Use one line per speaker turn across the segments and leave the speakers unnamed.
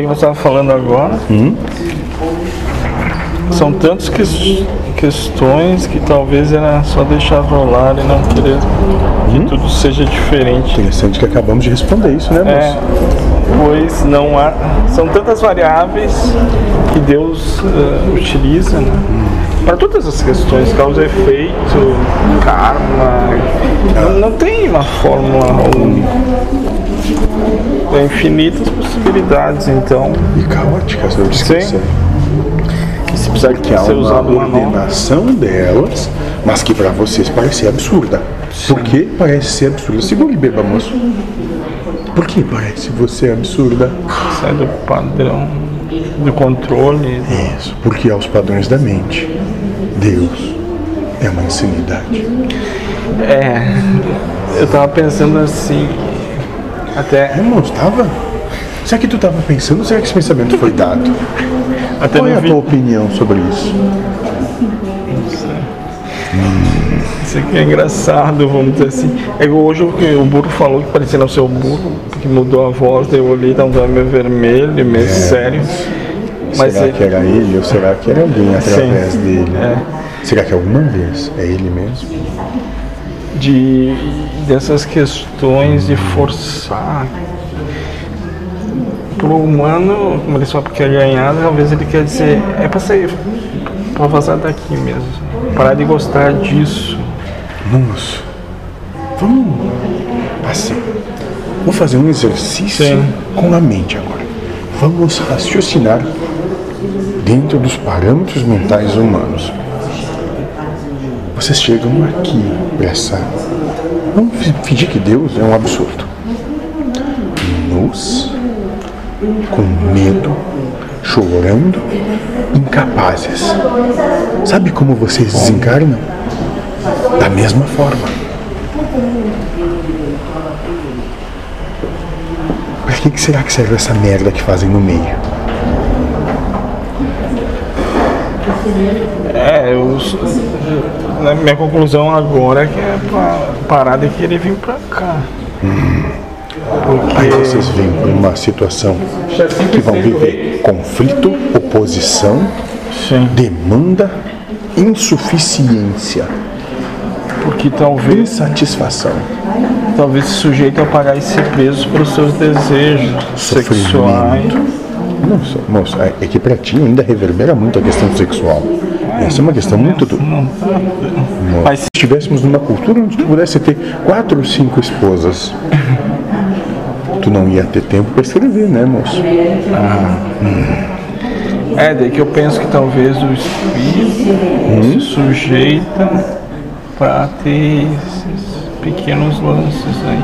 Que você estava falando agora.
Hum?
São tantas que- questões que talvez era só deixar rolar e não querer que
Hum?
tudo seja diferente.
Interessante que acabamos de responder isso, né,
É,
moço?
pois não há. São tantas variáveis que Deus eh, utiliza né, para todas as questões, causa e efeito, karma. Não, não tem uma fórmula única. Tem infinitas possibilidades, então
E caóticas, eu disse que
Sim. se precisar
que
ser
uma
usado uma nova.
ordenação delas, mas que para vocês parece ser absurda. Por que parece ser absurda? Segura e beba, moço. Por que parece você absurda?
Sai do padrão do controle.
Isso, porque aos padrões da mente, Deus é uma insanidade.
É, eu tava pensando assim, até,
É, moço, tava? Será que tu tava pensando será que esse pensamento foi dado?
até
Qual é a
vídeo.
tua opinião sobre isso?
Isso aqui é engraçado, vamos dizer assim. É hoje o que o burro falou que parecia não ser o burro, que mudou a voz, eu olhei, tá um meio vermelho, meio sério. Mas
será
ele-
que era ele ou será que era alguém através
Sim,
dele?
é.
Será que alguma vez é ele mesmo?
De dessas questões de forçar pro humano, como ele só quer ganhar, talvez ele quer dizer, é pra sair, pra vazar daqui mesmo. Parar de gostar disso.
Moço, vamos assim. Vou fazer um exercício
Sim.
com a mente agora. Vamos raciocinar dentro dos parâmetros mentais humanos. Vocês chegam aqui para essa. Vamos fi- fingir que Deus é um absurdo. Nus, com medo, chorando, incapazes. Sabe como vocês desencarnam? Da mesma forma. Que, que será que serve essa merda que fazem no meio?
É, eu, minha conclusão agora é que é pra parar de querer vir pra cá.
Aí
Porque
vocês vêm por uma situação que vão viver conflito, oposição,
sim,
demanda, insuficiência,
porque talvez
insatisfação,
talvez se sujeito a pagar esse preço pelos seus desejos sexuais.
Nossa, moço, é é que pra ti ainda reverbera muito a questão sexual. Essa é uma questão muito. do-
Mas-
Se estivéssemos numa cultura onde tu pudesse ter quatro ou cinco esposas, tu não ia ter tempo pra escrever, né, moço?
É, daí que eu penso que talvez o espírito se sujeita para ter esses pequenos lances aí.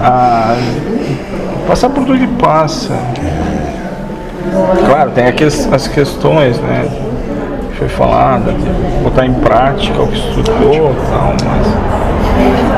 A passar por tudo que passa. Claro, tem aqueles, as questões, né? Foi falada, botar em prática o que estudou e tal, mas